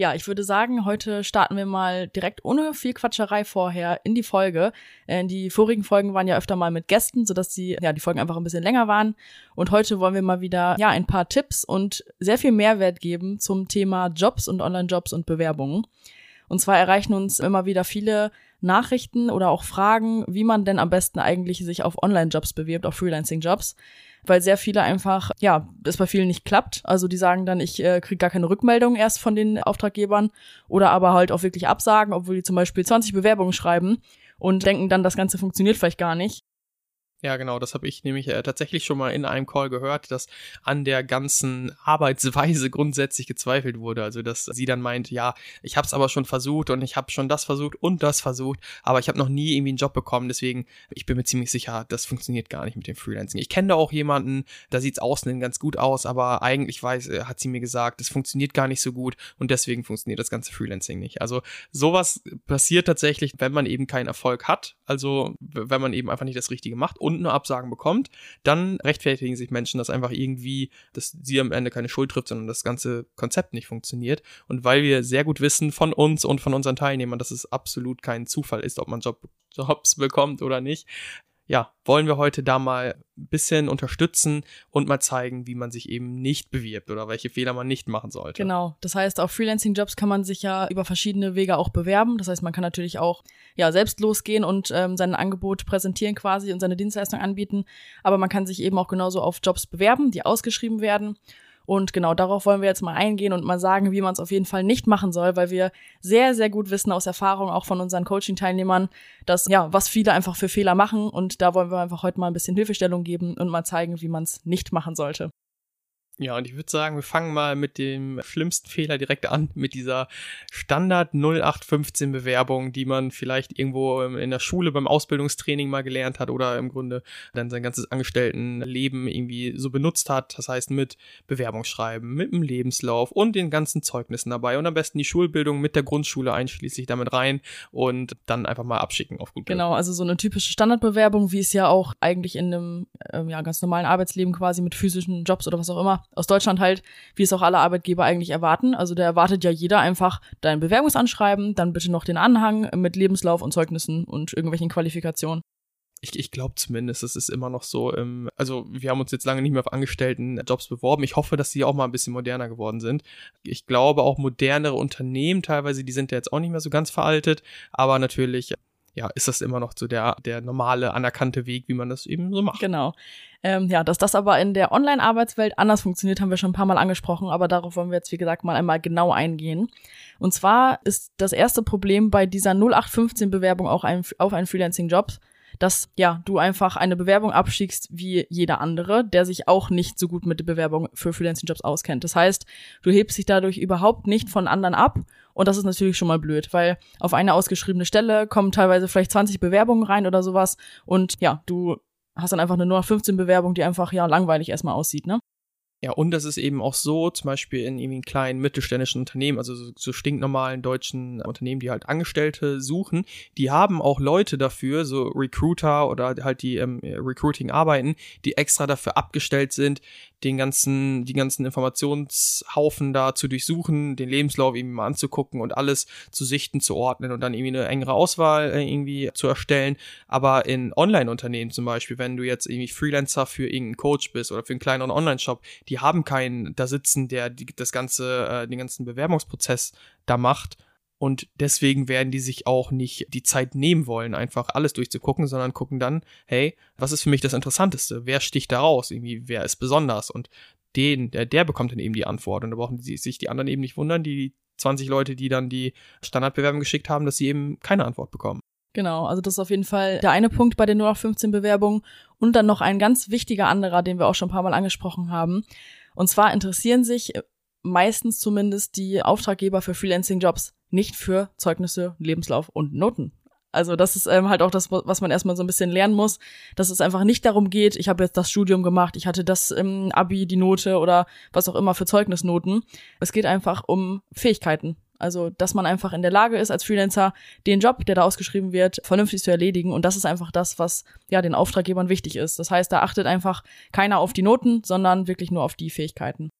Ja, ich würde sagen, heute starten wir mal direkt ohne viel Quatscherei vorher in die Folge. Äh, die vorigen Folgen waren ja öfter mal mit Gästen, sodass die, ja, die Folgen einfach ein bisschen länger waren. Und heute wollen wir mal wieder, ja, ein paar Tipps und sehr viel Mehrwert geben zum Thema Jobs und Online-Jobs und Bewerbungen. Und zwar erreichen uns immer wieder viele Nachrichten oder auch Fragen, wie man denn am besten eigentlich sich auf Online-Jobs bewirbt, auf Freelancing-Jobs. Weil sehr viele einfach, ja, das bei vielen nicht klappt. Also die sagen dann, ich äh, kriege gar keine Rückmeldung erst von den Auftraggebern oder aber halt auch wirklich absagen, obwohl die zum Beispiel 20 Bewerbungen schreiben und denken dann, das Ganze funktioniert vielleicht gar nicht. Ja, genau, das habe ich nämlich äh, tatsächlich schon mal in einem Call gehört, dass an der ganzen Arbeitsweise grundsätzlich gezweifelt wurde. Also, dass sie dann meint, ja, ich habe es aber schon versucht und ich habe schon das versucht und das versucht, aber ich habe noch nie irgendwie einen Job bekommen. Deswegen, ich bin mir ziemlich sicher, das funktioniert gar nicht mit dem Freelancing. Ich kenne da auch jemanden, da sieht's außen ganz gut aus, aber eigentlich weiß, äh, hat sie mir gesagt, das funktioniert gar nicht so gut und deswegen funktioniert das ganze Freelancing nicht. Also, sowas passiert tatsächlich, wenn man eben keinen Erfolg hat. Also, wenn man eben einfach nicht das Richtige macht und nur Absagen bekommt, dann rechtfertigen sich Menschen, dass einfach irgendwie, dass sie am Ende keine Schuld trifft, sondern das ganze Konzept nicht funktioniert. Und weil wir sehr gut wissen von uns und von unseren Teilnehmern, dass es absolut kein Zufall ist, ob man Job, Jobs bekommt oder nicht, ja, wollen wir heute da mal ein bisschen unterstützen und mal zeigen, wie man sich eben nicht bewirbt oder welche Fehler man nicht machen sollte. Genau. Das heißt, auf Freelancing-Jobs kann man sich ja über verschiedene Wege auch bewerben. Das heißt, man kann natürlich auch ja selbst losgehen und ähm, sein Angebot präsentieren quasi und seine Dienstleistung anbieten. Aber man kann sich eben auch genauso auf Jobs bewerben, die ausgeschrieben werden. Und genau darauf wollen wir jetzt mal eingehen und mal sagen, wie man es auf jeden Fall nicht machen soll, weil wir sehr, sehr gut wissen aus Erfahrung auch von unseren Coaching-Teilnehmern, dass ja, was viele einfach für Fehler machen. Und da wollen wir einfach heute mal ein bisschen Hilfestellung geben und mal zeigen, wie man es nicht machen sollte. Ja, und ich würde sagen, wir fangen mal mit dem schlimmsten Fehler direkt an, mit dieser Standard 0815 Bewerbung, die man vielleicht irgendwo in der Schule beim Ausbildungstraining mal gelernt hat oder im Grunde dann sein ganzes Angestelltenleben irgendwie so benutzt hat. Das heißt mit Bewerbungsschreiben, mit dem Lebenslauf und den ganzen Zeugnissen dabei und am besten die Schulbildung mit der Grundschule einschließlich damit rein und dann einfach mal abschicken auf gut Genau, also so eine typische Standardbewerbung, wie es ja auch eigentlich in einem ähm, ja, ganz normalen Arbeitsleben quasi mit physischen Jobs oder was auch immer aus Deutschland halt, wie es auch alle Arbeitgeber eigentlich erwarten. Also da erwartet ja jeder einfach dein Bewerbungsanschreiben, dann bitte noch den Anhang mit Lebenslauf und Zeugnissen und irgendwelchen Qualifikationen. Ich, ich glaube zumindest, es ist immer noch so. Ähm, also wir haben uns jetzt lange nicht mehr auf Angestelltenjobs beworben. Ich hoffe, dass die auch mal ein bisschen moderner geworden sind. Ich glaube auch modernere Unternehmen teilweise, die sind ja jetzt auch nicht mehr so ganz veraltet, aber natürlich ja, ist das immer noch so der, der normale, anerkannte Weg, wie man das eben so macht. Genau. Ähm, ja, dass das aber in der Online-Arbeitswelt anders funktioniert, haben wir schon ein paar Mal angesprochen, aber darauf wollen wir jetzt, wie gesagt, mal einmal genau eingehen. Und zwar ist das erste Problem bei dieser 0815-Bewerbung auch ein, auf einen Freelancing-Job, dass ja du einfach eine Bewerbung abschickst wie jeder andere, der sich auch nicht so gut mit der Bewerbung für Freelancing-Jobs auskennt. Das heißt, du hebst dich dadurch überhaupt nicht von anderen ab und das ist natürlich schon mal blöd, weil auf eine ausgeschriebene Stelle kommen teilweise vielleicht 20 Bewerbungen rein oder sowas und ja, du hast dann einfach eine nur 15 Bewerbung, die einfach ja langweilig erstmal aussieht, ne? Ja, und das ist eben auch so, zum Beispiel in irgendwie kleinen mittelständischen Unternehmen, also so, so stinknormalen deutschen Unternehmen, die halt Angestellte suchen, die haben auch Leute dafür, so Recruiter oder halt die ähm, Recruiting arbeiten, die extra dafür abgestellt sind, den ganzen, die ganzen Informationshaufen da zu durchsuchen, den Lebenslauf irgendwie mal anzugucken und alles zu sichten, zu ordnen und dann irgendwie eine engere Auswahl äh, irgendwie zu erstellen. Aber in Online-Unternehmen zum Beispiel, wenn du jetzt irgendwie Freelancer für irgendeinen Coach bist oder für einen kleineren Online-Shop, die haben keinen da sitzen, der die, das ganze, äh, den ganzen Bewerbungsprozess da macht und deswegen werden die sich auch nicht die Zeit nehmen wollen, einfach alles durchzugucken, sondern gucken dann, hey, was ist für mich das Interessanteste? Wer sticht da raus? Irgendwie, wer ist besonders? Und den, der, der bekommt dann eben die Antwort. Und da brauchen die, sich die anderen eben nicht wundern, die 20 Leute, die dann die Standardbewerbung geschickt haben, dass sie eben keine Antwort bekommen. Genau, also das ist auf jeden Fall der eine Punkt bei den 0815 Bewerbungen. Und dann noch ein ganz wichtiger anderer, den wir auch schon ein paar Mal angesprochen haben. Und zwar interessieren sich meistens zumindest die Auftraggeber für Freelancing-Jobs nicht für Zeugnisse, Lebenslauf und Noten. Also das ist ähm, halt auch das, was man erstmal so ein bisschen lernen muss, dass es einfach nicht darum geht, ich habe jetzt das Studium gemacht, ich hatte das im Abi, die Note oder was auch immer für Zeugnisnoten. Es geht einfach um Fähigkeiten. Also, dass man einfach in der Lage ist, als Freelancer den Job, der da ausgeschrieben wird, vernünftig zu erledigen. Und das ist einfach das, was ja den Auftraggebern wichtig ist. Das heißt, da achtet einfach keiner auf die Noten, sondern wirklich nur auf die Fähigkeiten.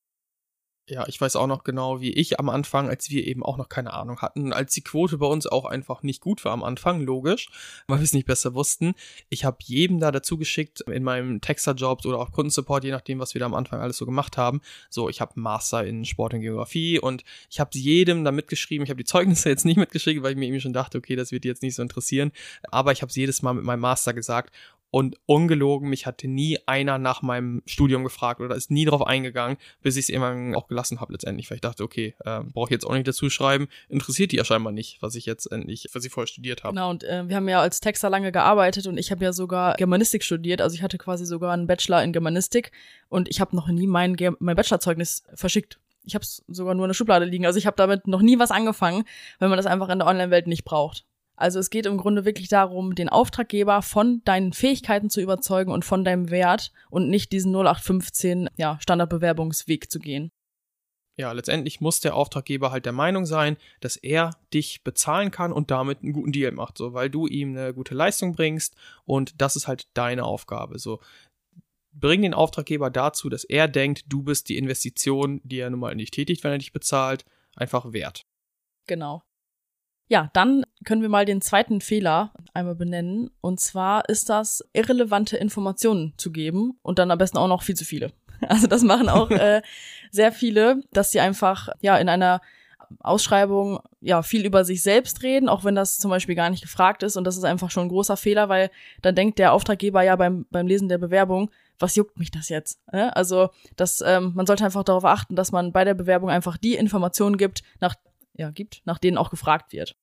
Ja, ich weiß auch noch genau, wie ich am Anfang, als wir eben auch noch keine Ahnung hatten, als die Quote bei uns auch einfach nicht gut war am Anfang, logisch, weil wir es nicht besser wussten. Ich habe jedem da dazu geschickt in meinem Texter-Jobs oder auch Kundensupport, je nachdem, was wir da am Anfang alles so gemacht haben. So, ich habe Master in Sport und Geografie und ich habe jedem da mitgeschrieben. Ich habe die Zeugnisse jetzt nicht mitgeschickt, weil ich mir eben schon dachte, okay, das wird die jetzt nicht so interessieren. Aber ich habe es jedes Mal mit meinem Master gesagt und ungelogen, mich hatte nie einer nach meinem Studium gefragt oder ist nie drauf eingegangen, bis ich es irgendwann auch gelassen habe letztendlich, weil ich dachte, okay, äh, brauche ich jetzt auch nicht dazu schreiben, interessiert die ja scheinbar nicht, was ich jetzt endlich, was ich vorher studiert habe. Genau, und äh, wir haben ja als Texter lange gearbeitet und ich habe ja sogar Germanistik studiert, also ich hatte quasi sogar einen Bachelor in Germanistik und ich habe noch nie mein, mein Bachelorzeugnis verschickt. Ich habe es sogar nur in der Schublade liegen, also ich habe damit noch nie was angefangen, weil man das einfach in der Online-Welt nicht braucht. Also es geht im Grunde wirklich darum, den Auftraggeber von deinen Fähigkeiten zu überzeugen und von deinem Wert und nicht diesen 0815 ja, Standardbewerbungsweg zu gehen. Ja, letztendlich muss der Auftraggeber halt der Meinung sein, dass er dich bezahlen kann und damit einen guten Deal macht, so weil du ihm eine gute Leistung bringst und das ist halt deine Aufgabe. So bring den Auftraggeber dazu, dass er denkt, du bist die Investition, die er nun mal nicht tätigt, wenn er dich bezahlt, einfach wert. Genau. Ja, dann können wir mal den zweiten Fehler einmal benennen. Und zwar ist das, irrelevante Informationen zu geben und dann am besten auch noch viel zu viele. Also das machen auch äh, sehr viele, dass sie einfach ja in einer Ausschreibung ja viel über sich selbst reden, auch wenn das zum Beispiel gar nicht gefragt ist. Und das ist einfach schon ein großer Fehler, weil dann denkt der Auftraggeber ja beim, beim Lesen der Bewerbung, was juckt mich das jetzt? Also das, ähm, man sollte einfach darauf achten, dass man bei der Bewerbung einfach die Informationen gibt, nach ja, gibt, nach denen auch gefragt wird.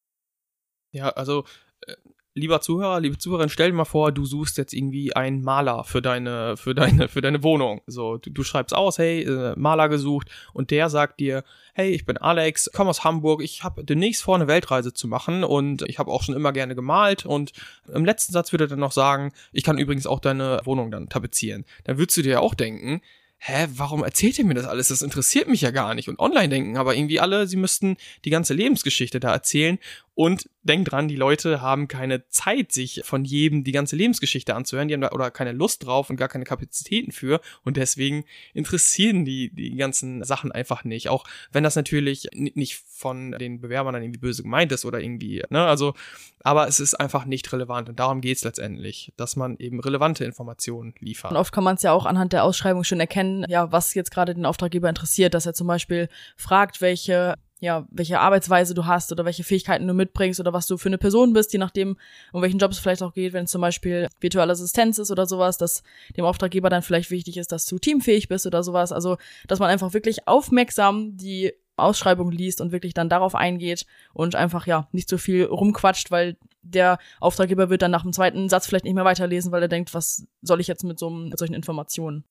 Ja, also äh, lieber Zuhörer, liebe Zuhörerin, stell dir mal vor, du suchst jetzt irgendwie einen Maler für deine, für deine, für deine Wohnung. So, du, du schreibst aus, hey, äh, Maler gesucht und der sagt dir, hey, ich bin Alex, komm aus Hamburg, ich habe demnächst vor, eine Weltreise zu machen und ich habe auch schon immer gerne gemalt und im letzten Satz würde er dann noch sagen, ich kann übrigens auch deine Wohnung dann tapezieren. Dann würdest du dir ja auch denken, hä, warum erzählt ihr mir das alles? Das interessiert mich ja gar nicht. Und online denken aber irgendwie alle, sie müssten die ganze Lebensgeschichte da erzählen. Und denkt dran, die Leute haben keine Zeit, sich von jedem die ganze Lebensgeschichte anzuhören. Die haben da oder keine Lust drauf und gar keine Kapazitäten für. Und deswegen interessieren die die ganzen Sachen einfach nicht. Auch wenn das natürlich nicht von den Bewerbern dann irgendwie böse gemeint ist oder irgendwie, ne, also, aber es ist einfach nicht relevant und darum geht's letztendlich, dass man eben relevante Informationen liefert. Und oft kann man es ja auch anhand der Ausschreibung schon erkennen, ja, was jetzt gerade den Auftraggeber interessiert, dass er zum Beispiel fragt, welche ja, welche Arbeitsweise du hast oder welche Fähigkeiten du mitbringst oder was du für eine Person bist, je nachdem, um welchen Job es vielleicht auch geht, wenn es zum Beispiel virtuelle Assistenz ist oder sowas, dass dem Auftraggeber dann vielleicht wichtig ist, dass du teamfähig bist oder sowas. Also, dass man einfach wirklich aufmerksam die Ausschreibung liest und wirklich dann darauf eingeht und einfach, ja, nicht so viel rumquatscht, weil der Auftraggeber wird dann nach dem zweiten Satz vielleicht nicht mehr weiterlesen, weil er denkt, was soll ich jetzt mit so mit solchen Informationen?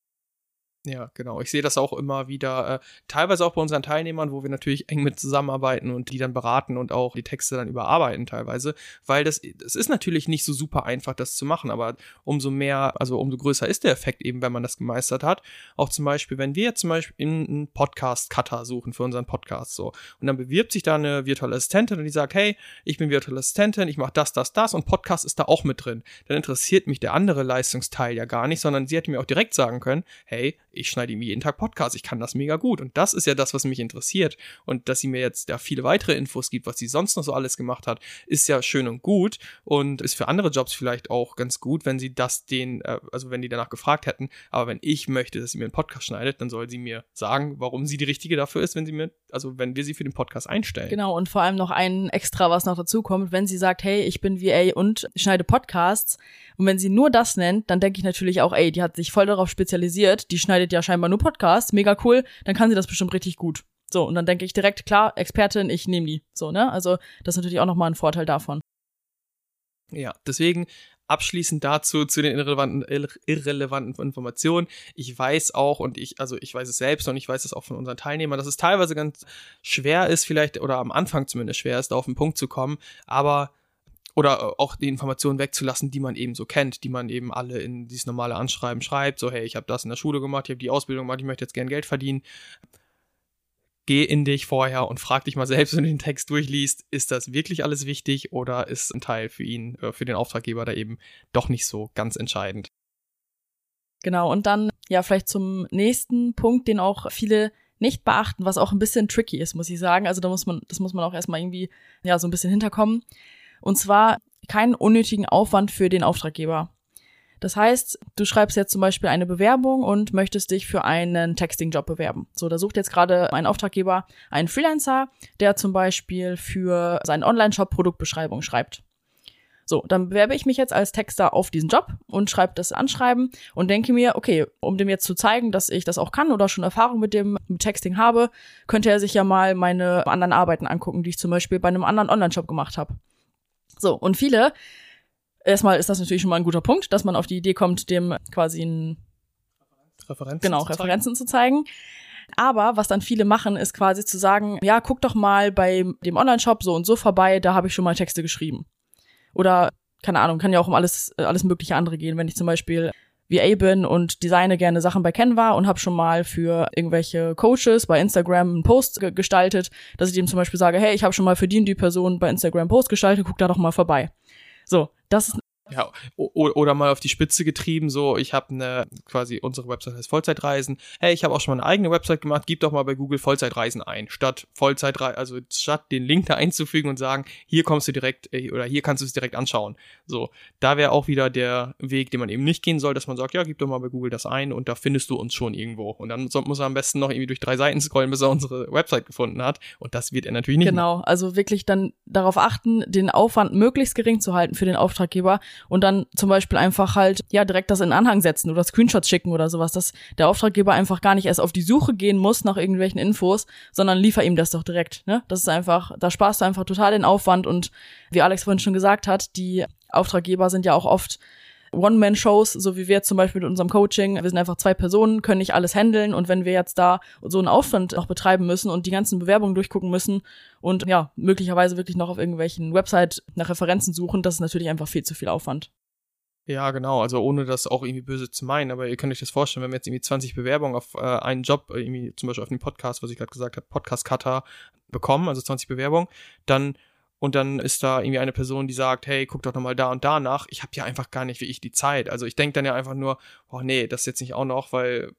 Ja, genau. Ich sehe das auch immer wieder, äh, teilweise auch bei unseren Teilnehmern, wo wir natürlich eng mit zusammenarbeiten und die dann beraten und auch die Texte dann überarbeiten teilweise, weil das, das ist natürlich nicht so super einfach, das zu machen, aber umso mehr, also umso größer ist der Effekt eben, wenn man das gemeistert hat. Auch zum Beispiel, wenn wir zum Beispiel einen Podcast-Cutter suchen für unseren Podcast so und dann bewirbt sich da eine virtuelle Assistentin und die sagt, hey, ich bin virtuelle Assistentin, ich mache das, das, das und Podcast ist da auch mit drin. Dann interessiert mich der andere Leistungsteil ja gar nicht, sondern sie hätte mir auch direkt sagen können, hey, ich schneide ihm jeden Tag Podcast, ich kann das mega gut. Und das ist ja das, was mich interessiert. Und dass sie mir jetzt ja viele weitere Infos gibt, was sie sonst noch so alles gemacht hat, ist ja schön und gut und ist für andere Jobs vielleicht auch ganz gut, wenn sie das den, äh, also wenn die danach gefragt hätten. Aber wenn ich möchte, dass sie mir einen Podcast schneidet, dann soll sie mir sagen, warum sie die richtige dafür ist, wenn sie mir, also wenn wir sie für den Podcast einstellen. Genau, und vor allem noch ein extra, was noch dazu kommt, wenn sie sagt, hey, ich bin VA und schneide Podcasts, und wenn sie nur das nennt, dann denke ich natürlich auch, ey, die hat sich voll darauf spezialisiert, die schneidet schneidet ja scheinbar nur Podcasts, mega cool, dann kann sie das bestimmt richtig gut. So, und dann denke ich direkt, klar, Expertin, ich nehme die. So, ne? Also, das ist natürlich auch nochmal ein Vorteil davon. Ja, deswegen abschließend dazu zu den irrelevanten, irrelevanten Informationen. Ich weiß auch und ich, also ich weiß es selbst und ich weiß es auch von unseren Teilnehmern, dass es teilweise ganz schwer ist, vielleicht oder am Anfang zumindest schwer ist, da auf den Punkt zu kommen, aber oder auch die Informationen wegzulassen, die man eben so kennt, die man eben alle in dieses normale Anschreiben schreibt, so hey, ich habe das in der Schule gemacht, ich habe die Ausbildung gemacht, ich möchte jetzt gern Geld verdienen geh in dich vorher und frag dich mal selbst, wenn du den Text durchliest, ist das wirklich alles wichtig oder ist ein Teil für ihn, äh, für den Auftraggeber da eben doch nicht so ganz entscheidend? Genau, und dann ja vielleicht zum nächsten Punkt, den auch viele nicht beachten, was auch ein bisschen tricky ist, muss ich sagen. Also da muss man, das muss man auch erstmal irgendwie ja so ein bisschen hinterkommen. Und zwar keinen unnötigen Aufwand für den Auftraggeber. Das heißt, du schreibst jetzt zum Beispiel eine Bewerbung und möchtest dich für einen Texting-Job bewerben. So, da sucht jetzt gerade ein Auftraggeber einen Freelancer, der zum Beispiel für seinen Online-Shop Produktbeschreibung schreibt. So, dann bewerbe ich mich jetzt als Texter auf diesen Job und schreibe das Anschreiben und denke mir, okay, um dem jetzt zu zeigen, dass ich das auch kann oder schon Erfahrung mit dem mit Texting habe, könnte er sich ja mal meine anderen Arbeiten angucken, die ich zum Beispiel bei einem anderen Online-Shop gemacht habe. So, und viele erstmal ist das natürlich schon mal ein guter Punkt, dass man auf die Idee kommt, dem quasi ein Referenzen genau, zu Referenzen zu zeigen. Aber was dann viele machen, ist quasi zu sagen, ja, guck doch mal bei dem Online-Shop so und so vorbei, da habe ich schon mal Texte geschrieben. Oder, keine Ahnung, kann ja auch um alles, alles mögliche andere gehen. Wenn ich zum Beispiel VA bin und designe gerne Sachen bei Canva und habe schon mal für irgendwelche Coaches bei Instagram einen Post ge gestaltet, dass ich dem zum Beispiel sage, hey, ich habe schon mal für die und die Person bei Instagram Post gestaltet, guck da doch mal vorbei. So, das ist ja, oder mal auf die Spitze getrieben, so, ich habe eine, quasi unsere Website heißt Vollzeitreisen. Hey, ich habe auch schon mal eine eigene Website gemacht, gib doch mal bei Google Vollzeitreisen ein, statt Vollzeitreisen, also statt den Link da einzufügen und sagen, hier kommst du direkt, äh, oder hier kannst du es direkt anschauen. So, da wäre auch wieder der Weg, den man eben nicht gehen soll, dass man sagt, ja, gib doch mal bei Google das ein und da findest du uns schon irgendwo. Und dann muss er am besten noch irgendwie durch drei Seiten scrollen, bis er unsere Website gefunden hat. Und das wird er natürlich nicht. Genau, machen. also wirklich dann darauf achten, den Aufwand möglichst gering zu halten für den Auftraggeber und dann zum Beispiel einfach halt, ja, direkt das in Anhang setzen oder Screenshots schicken oder sowas, dass der Auftraggeber einfach gar nicht erst auf die Suche gehen muss nach irgendwelchen Infos, sondern liefer ihm das doch direkt, ne? Das ist einfach, da sparst du einfach total den Aufwand und wie Alex vorhin schon gesagt hat, die Auftraggeber sind ja auch oft One-Man-Shows, so wie wir zum Beispiel mit unserem Coaching. Wir sind einfach zwei Personen, können nicht alles handeln und wenn wir jetzt da so einen Aufwand noch betreiben müssen und die ganzen Bewerbungen durchgucken müssen und ja, möglicherweise wirklich noch auf irgendwelchen Website nach Referenzen suchen, das ist natürlich einfach viel zu viel Aufwand. Ja, genau. Also ohne das auch irgendwie böse zu meinen, aber ihr könnt euch das vorstellen, wenn wir jetzt irgendwie 20 Bewerbungen auf äh, einen Job, äh, irgendwie zum Beispiel auf den Podcast, was ich gerade gesagt habe, Podcast-Cutter bekommen, also 20 Bewerbungen, dann und dann ist da irgendwie eine Person, die sagt, hey, guck doch nochmal da und da nach. Ich habe ja einfach gar nicht wie ich die Zeit. Also ich denke dann ja einfach nur, oh nee, das jetzt nicht auch noch, weil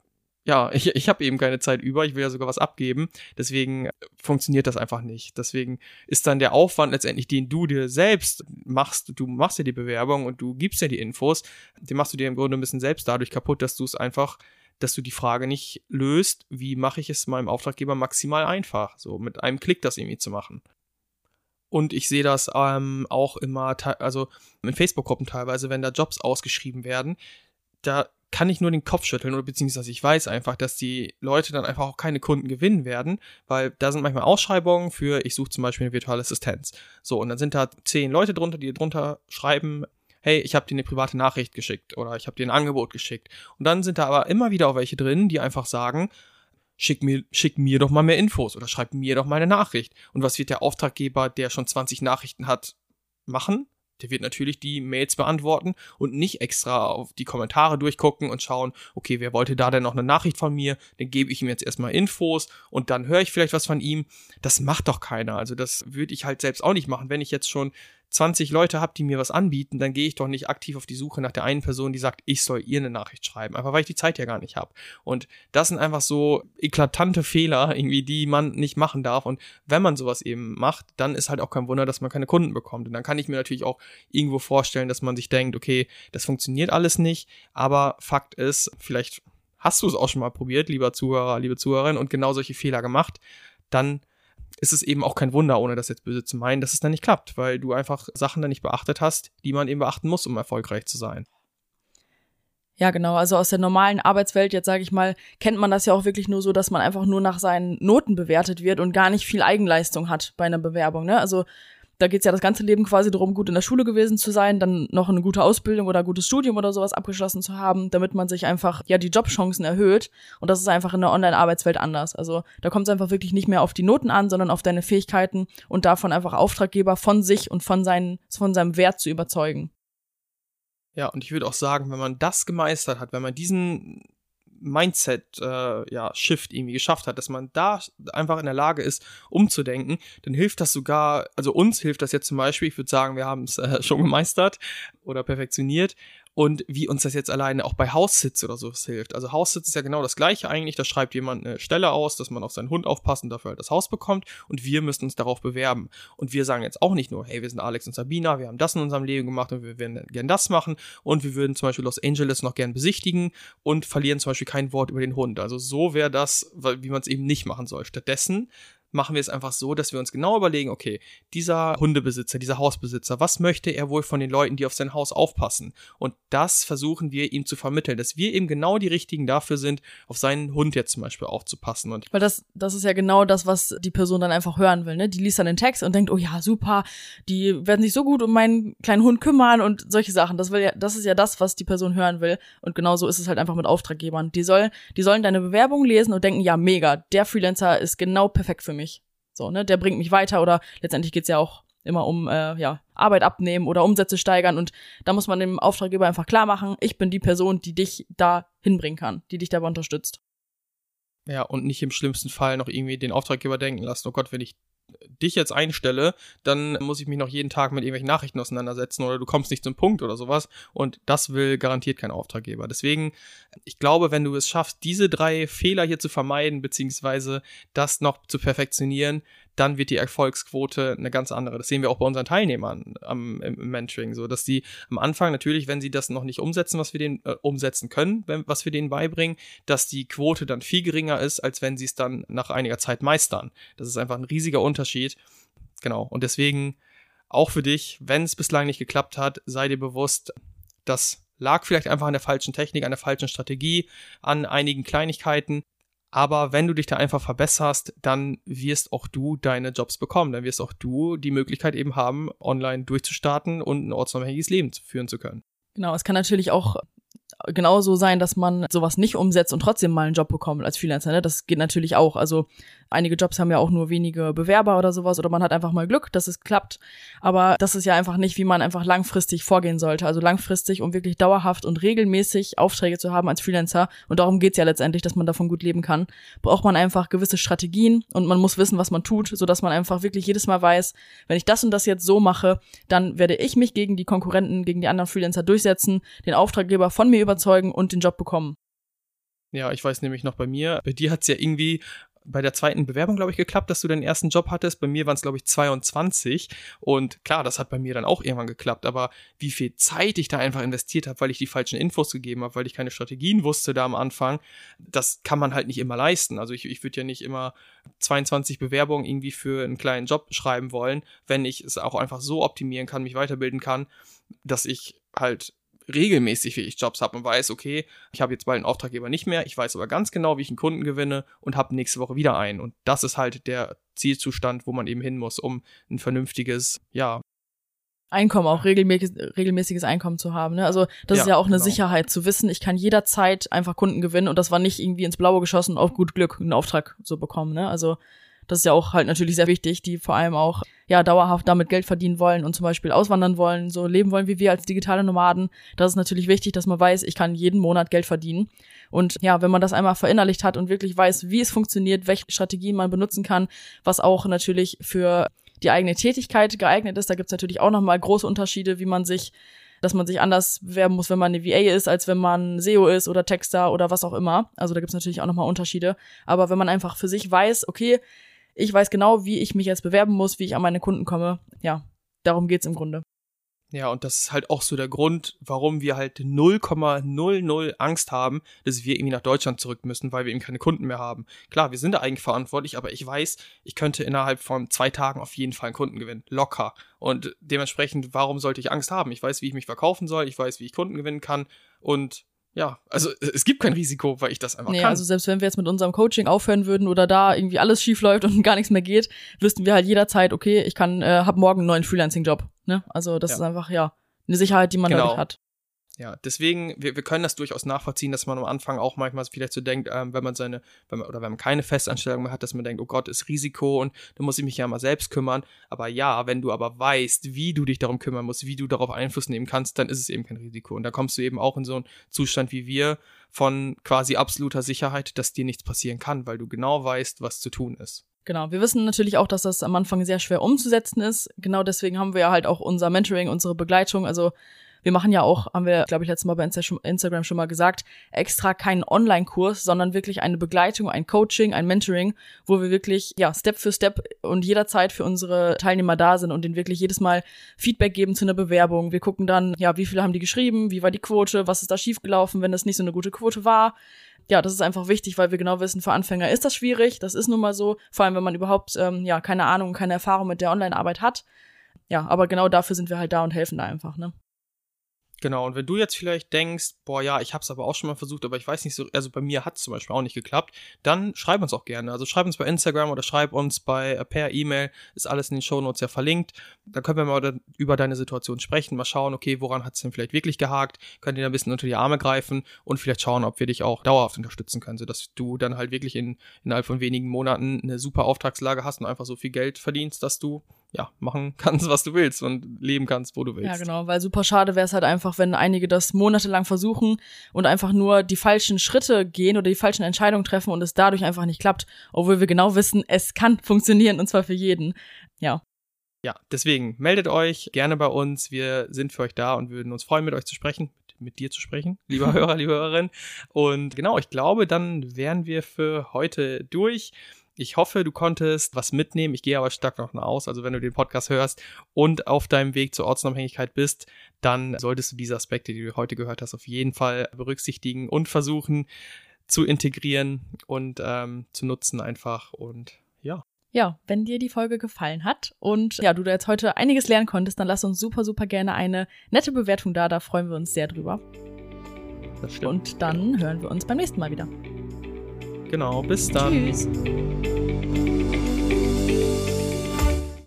ja, ich, ich habe eben keine Zeit über, ich will ja sogar was abgeben. Deswegen funktioniert das einfach nicht. Deswegen ist dann der Aufwand letztendlich, den du dir selbst machst, du machst ja die Bewerbung und du gibst ja die Infos, den machst du dir im Grunde ein bisschen selbst dadurch kaputt, dass du es einfach, dass du die Frage nicht löst, wie mache ich es meinem Auftraggeber maximal einfach, so mit einem Klick das irgendwie zu machen. Und ich sehe das ähm, auch immer, also in Facebook-Gruppen teilweise, wenn da Jobs ausgeschrieben werden, da kann ich nur den Kopf schütteln oder beziehungsweise ich weiß einfach, dass die Leute dann einfach auch keine Kunden gewinnen werden, weil da sind manchmal Ausschreibungen für, ich suche zum Beispiel eine virtuelle Assistenz. So, und dann sind da zehn Leute drunter, die drunter schreiben, hey, ich habe dir eine private Nachricht geschickt oder ich habe dir ein Angebot geschickt. Und dann sind da aber immer wieder auch welche drin, die einfach sagen, schick mir, schick mir doch mal mehr Infos oder schreib mir doch mal eine Nachricht. Und was wird der Auftraggeber, der schon 20 Nachrichten hat, machen? der wird natürlich die Mails beantworten und nicht extra auf die Kommentare durchgucken und schauen, okay, wer wollte da denn noch eine Nachricht von mir? Dann gebe ich ihm jetzt erstmal Infos und dann höre ich vielleicht was von ihm. Das macht doch keiner. Also das würde ich halt selbst auch nicht machen, wenn ich jetzt schon 20 Leute habe, die mir was anbieten, dann gehe ich doch nicht aktiv auf die Suche nach der einen Person, die sagt, ich soll ihr eine Nachricht schreiben, einfach weil ich die Zeit ja gar nicht habe. Und das sind einfach so eklatante Fehler, irgendwie, die man nicht machen darf. Und wenn man sowas eben macht, dann ist halt auch kein Wunder, dass man keine Kunden bekommt. Und dann kann ich mir natürlich auch irgendwo vorstellen, dass man sich denkt, okay, das funktioniert alles nicht, aber Fakt ist, vielleicht hast du es auch schon mal probiert, lieber Zuhörer, liebe Zuhörerin, und genau solche Fehler gemacht, dann ist es eben auch kein Wunder, ohne das jetzt böse zu meinen, dass es dann nicht klappt, weil du einfach Sachen dann nicht beachtet hast, die man eben beachten muss, um erfolgreich zu sein. Ja, genau. Also aus der normalen Arbeitswelt, jetzt sage ich mal, kennt man das ja auch wirklich nur so, dass man einfach nur nach seinen Noten bewertet wird und gar nicht viel Eigenleistung hat bei einer Bewerbung. Ne? Also da geht's ja das ganze Leben quasi darum, gut in der Schule gewesen zu sein, dann noch eine gute Ausbildung oder gutes Studium oder sowas abgeschlossen zu haben, damit man sich einfach ja die Jobchancen erhöht. Und das ist einfach in der Online-Arbeitswelt anders. Also da kommt es einfach wirklich nicht mehr auf die Noten an, sondern auf deine Fähigkeiten und davon einfach Auftraggeber von sich und von, seinen, von seinem Wert zu überzeugen. Ja, und ich würde auch sagen, wenn man das gemeistert hat, wenn man diesen Mindset äh, ja Shift irgendwie geschafft hat, dass man da einfach in der Lage ist, umzudenken, dann hilft das sogar, also uns hilft das jetzt zum Beispiel, ich würde sagen, wir haben es äh, schon gemeistert oder perfektioniert, und wie uns das jetzt alleine auch bei Haussitz oder so hilft. Also Haussitz ist ja genau das gleiche eigentlich. Da schreibt jemand eine Stelle aus, dass man auf seinen Hund aufpassen und dafür halt das Haus bekommt und wir müssen uns darauf bewerben. Und wir sagen jetzt auch nicht nur, hey, wir sind Alex und Sabina, wir haben das in unserem Leben gemacht und wir würden gern das machen und wir würden zum Beispiel Los Angeles noch gern besichtigen und verlieren zum Beispiel kein Wort über den Hund. Also so wäre das, wie man es eben nicht machen soll. Stattdessen machen wir es einfach so, dass wir uns genau überlegen, okay, dieser Hundebesitzer, dieser Hausbesitzer, was möchte er wohl von den Leuten, die auf sein Haus aufpassen? Und das versuchen wir ihm zu vermitteln, dass wir eben genau die richtigen dafür sind, auf seinen Hund jetzt zum Beispiel aufzupassen. Und Weil das, das ist ja genau das, was die Person dann einfach hören will, ne? Die liest dann den Text und denkt, oh ja, super, die werden sich so gut um meinen kleinen Hund kümmern und solche Sachen. Das will ja, das ist ja das, was die Person hören will. Und genauso ist es halt einfach mit Auftraggebern. Die sollen, die sollen deine Bewerbung lesen und denken, ja, mega, der Freelancer ist genau perfekt für mich mich. So, ne, der bringt mich weiter oder letztendlich geht's ja auch immer um äh, ja, Arbeit abnehmen oder Umsätze steigern und da muss man dem Auftraggeber einfach klar machen, ich bin die Person, die dich da hinbringen kann, die dich dabei unterstützt. Ja, und nicht im schlimmsten Fall noch irgendwie den Auftraggeber denken lassen, oh Gott, wenn ich dich jetzt einstelle, dann muss ich mich noch jeden Tag mit irgendwelchen Nachrichten auseinandersetzen oder du kommst nicht zum Punkt oder sowas. Und das will garantiert kein Auftraggeber. Deswegen, ich glaube, wenn du es schaffst, diese drei Fehler hier zu vermeiden, beziehungsweise das noch zu perfektionieren, dann wird die Erfolgsquote eine ganz andere. Das sehen wir auch bei unseren Teilnehmern am, im Mentoring, so dass die am Anfang natürlich, wenn sie das noch nicht umsetzen, was wir denen äh, umsetzen können, wenn, was wir denen beibringen, dass die Quote dann viel geringer ist, als wenn sie es dann nach einiger Zeit meistern. Das ist einfach ein riesiger Unterschied. Genau. Und deswegen auch für dich, wenn es bislang nicht geklappt hat, sei dir bewusst, das lag vielleicht einfach an der falschen Technik, an der falschen Strategie, an einigen Kleinigkeiten. Aber wenn du dich da einfach verbesserst, dann wirst auch du deine Jobs bekommen. Dann wirst auch du die Möglichkeit eben haben, online durchzustarten und ein ortsunabhängiges Leben führen zu können. Genau, es kann natürlich auch genauso sein, dass man sowas nicht umsetzt und trotzdem mal einen Job bekommt als Freelancer. Ne? Das geht natürlich auch. Also einige Jobs haben ja auch nur wenige Bewerber oder sowas oder man hat einfach mal Glück, dass es klappt. Aber das ist ja einfach nicht, wie man einfach langfristig vorgehen sollte. Also langfristig, um wirklich dauerhaft und regelmäßig Aufträge zu haben als Freelancer. Und darum geht's ja letztendlich, dass man davon gut leben kann. Braucht man einfach gewisse Strategien und man muss wissen, was man tut, sodass man einfach wirklich jedes Mal weiß, wenn ich das und das jetzt so mache, dann werde ich mich gegen die Konkurrenten, gegen die anderen Freelancer durchsetzen, den Auftraggeber von mir überzeugen und den Job bekommen. Ja, ich weiß nämlich noch bei mir, bei dir hat's ja irgendwie bei der zweiten Bewerbung, glaube ich, geklappt, dass du deinen ersten Job hattest. Bei mir waren es, glaube ich, 22. Und klar, das hat bei mir dann auch irgendwann geklappt. Aber wie viel Zeit ich da einfach investiert habe, weil ich die falschen Infos gegeben habe, weil ich keine Strategien wusste da am Anfang, das kann man halt nicht immer leisten. Also ich, ich würde ja nicht immer 22 Bewerbungen irgendwie für einen kleinen Job schreiben wollen, wenn ich es auch einfach so optimieren kann, mich weiterbilden kann, dass ich halt regelmäßig wie ich Jobs habe und weiß, okay, ich habe jetzt bald einen Auftraggeber nicht mehr, ich weiß aber ganz genau, wie ich einen Kunden gewinne und habe nächste Woche wieder einen. Und das ist halt der Zielzustand, wo man eben hin muss, um ein vernünftiges, ja, Einkommen, auch regelmäßig, regelmäßiges Einkommen zu haben. Ne? Also das ja, ist ja auch eine genau. Sicherheit zu wissen, ich kann jederzeit einfach Kunden gewinnen und das war nicht irgendwie ins Blaue geschossen auf gut Glück einen Auftrag so bekommen. Ne? Also das ist ja auch halt natürlich sehr wichtig, die vor allem auch ja dauerhaft damit Geld verdienen wollen und zum Beispiel auswandern wollen, so leben wollen wie wir als digitale Nomaden. Das ist natürlich wichtig, dass man weiß, ich kann jeden Monat Geld verdienen. Und ja, wenn man das einmal verinnerlicht hat und wirklich weiß, wie es funktioniert, welche Strategien man benutzen kann, was auch natürlich für die eigene Tätigkeit geeignet ist, da gibt's natürlich auch nochmal große Unterschiede, wie man sich dass man sich anders bewerben muss, wenn man eine VA ist, als wenn man SEO ist oder Texter oder was auch immer. Also da gibt's natürlich auch nochmal Unterschiede. Aber wenn man einfach für sich weiß, okay, ich weiß genau, wie ich mich jetzt bewerben muss, wie ich an meine Kunden komme. Ja, darum geht's im Grunde. Ja, und das ist halt auch so der Grund, warum wir halt 0,00 Angst haben, dass wir irgendwie nach Deutschland zurück müssen, weil wir eben keine Kunden mehr haben. Klar, wir sind da eigentlich verantwortlich, aber ich weiß, ich könnte innerhalb von zwei Tagen auf jeden Fall einen Kunden gewinnen. Locker. Und dementsprechend, warum sollte ich Angst haben? Ich weiß, wie ich mich verkaufen soll, ich weiß, wie ich Kunden gewinnen kann und ja, also es gibt kein Risiko, weil ich das einfach nee, kann. also selbst wenn wir jetzt mit unserem Coaching aufhören würden oder da irgendwie alles schief läuft und gar nichts mehr geht, wüssten wir halt jederzeit, okay, ich kann, äh, hab morgen einen neuen Freelancing-Job. Ne? Also das Ja. ist einfach, ja, eine Sicherheit, die man Genau. dadurch hat. Ja, deswegen, wir, wir können das durchaus nachvollziehen, dass man am Anfang auch manchmal vielleicht so denkt, ähm, wenn man seine, wenn man, oder wenn man keine Festanstellung mehr hat, dass man denkt, oh Gott, ist Risiko und da muss ich mich ja mal selbst kümmern. Aber ja, wenn du aber weißt, wie du dich darum kümmern musst, wie du darauf Einfluss nehmen kannst, dann ist es eben kein Risiko. Und da kommst du eben auch in so einen Zustand wie wir von quasi absoluter Sicherheit, dass dir nichts passieren kann, weil du genau weißt, was zu tun ist. Genau, wir wissen natürlich auch, dass das am Anfang sehr schwer umzusetzen ist. Genau deswegen haben wir ja halt auch unser Mentoring, unsere Begleitung. Also wir machen ja auch, haben wir, glaube ich, letztes Mal bei Insta Instagram schon mal gesagt, extra keinen Online-Kurs, sondern wirklich eine Begleitung, ein Coaching, ein Mentoring, wo wir wirklich, ja, Step für Step und jederzeit für unsere Teilnehmer da sind und denen wirklich jedes Mal Feedback geben zu einer Bewerbung. Wir gucken dann, ja, wie viele haben die geschrieben, wie war die Quote, was ist da schiefgelaufen, wenn das nicht so eine gute Quote war ja, das ist einfach wichtig, weil wir genau wissen, für Anfänger ist das schwierig. Das ist nun mal so, vor allem wenn man überhaupt ähm, ja keine Ahnung, keine Erfahrung mit der Online-Arbeit hat. Ja, aber genau dafür sind wir halt da und helfen da einfach, ne? Genau, und wenn du jetzt vielleicht denkst, boah, ja, ich habe es aber auch schon mal versucht, aber ich weiß nicht so, also bei mir hat es zum Beispiel auch nicht geklappt, dann schreib uns auch gerne. Also schreib uns bei Instagram oder schreib uns bei äh, per E-Mail, ist alles in den Shownotes ja verlinkt. Da können wir mal über deine Situation sprechen, mal schauen, okay, woran hat es denn vielleicht wirklich gehakt, können dir ein bisschen unter die Arme greifen und vielleicht schauen, ob wir dich auch dauerhaft unterstützen können, sodass du dann halt wirklich in, innerhalb von wenigen Monaten eine super Auftragslage hast und einfach so viel Geld verdienst, dass du ja machen kannst, was du willst und leben kannst, wo du willst. Ja, genau, weil super schade wäre es halt einfach, wenn einige das monatelang versuchen und einfach nur die falschen Schritte gehen oder die falschen Entscheidungen treffen und es dadurch einfach nicht klappt, obwohl wir genau wissen, es kann funktionieren und zwar für jeden. Ja. Ja, deswegen meldet euch gerne bei uns. Wir sind für euch da und würden uns freuen, mit euch zu sprechen, mit, mit dir zu sprechen, lieber Hörer, liebe Hörerin. Und genau, ich glaube, dann wären wir für heute durch. Ich hoffe, du konntest was mitnehmen. Ich gehe aber stark davon aus. Also wenn du den Podcast hörst und auf deinem Weg zur Ortsunabhängigkeit bist, dann solltest du diese Aspekte, die du heute gehört hast, auf jeden Fall berücksichtigen und versuchen zu integrieren und ähm, zu nutzen einfach. Und ja, Ja, wenn dir die Folge gefallen hat und ja, du da jetzt heute einiges lernen konntest, dann lass uns super, super gerne eine nette Bewertung da. Da freuen wir uns sehr drüber. das stimmt. Und dann hören wir uns beim nächsten Mal wieder. Genau, bis dann. Tschüss.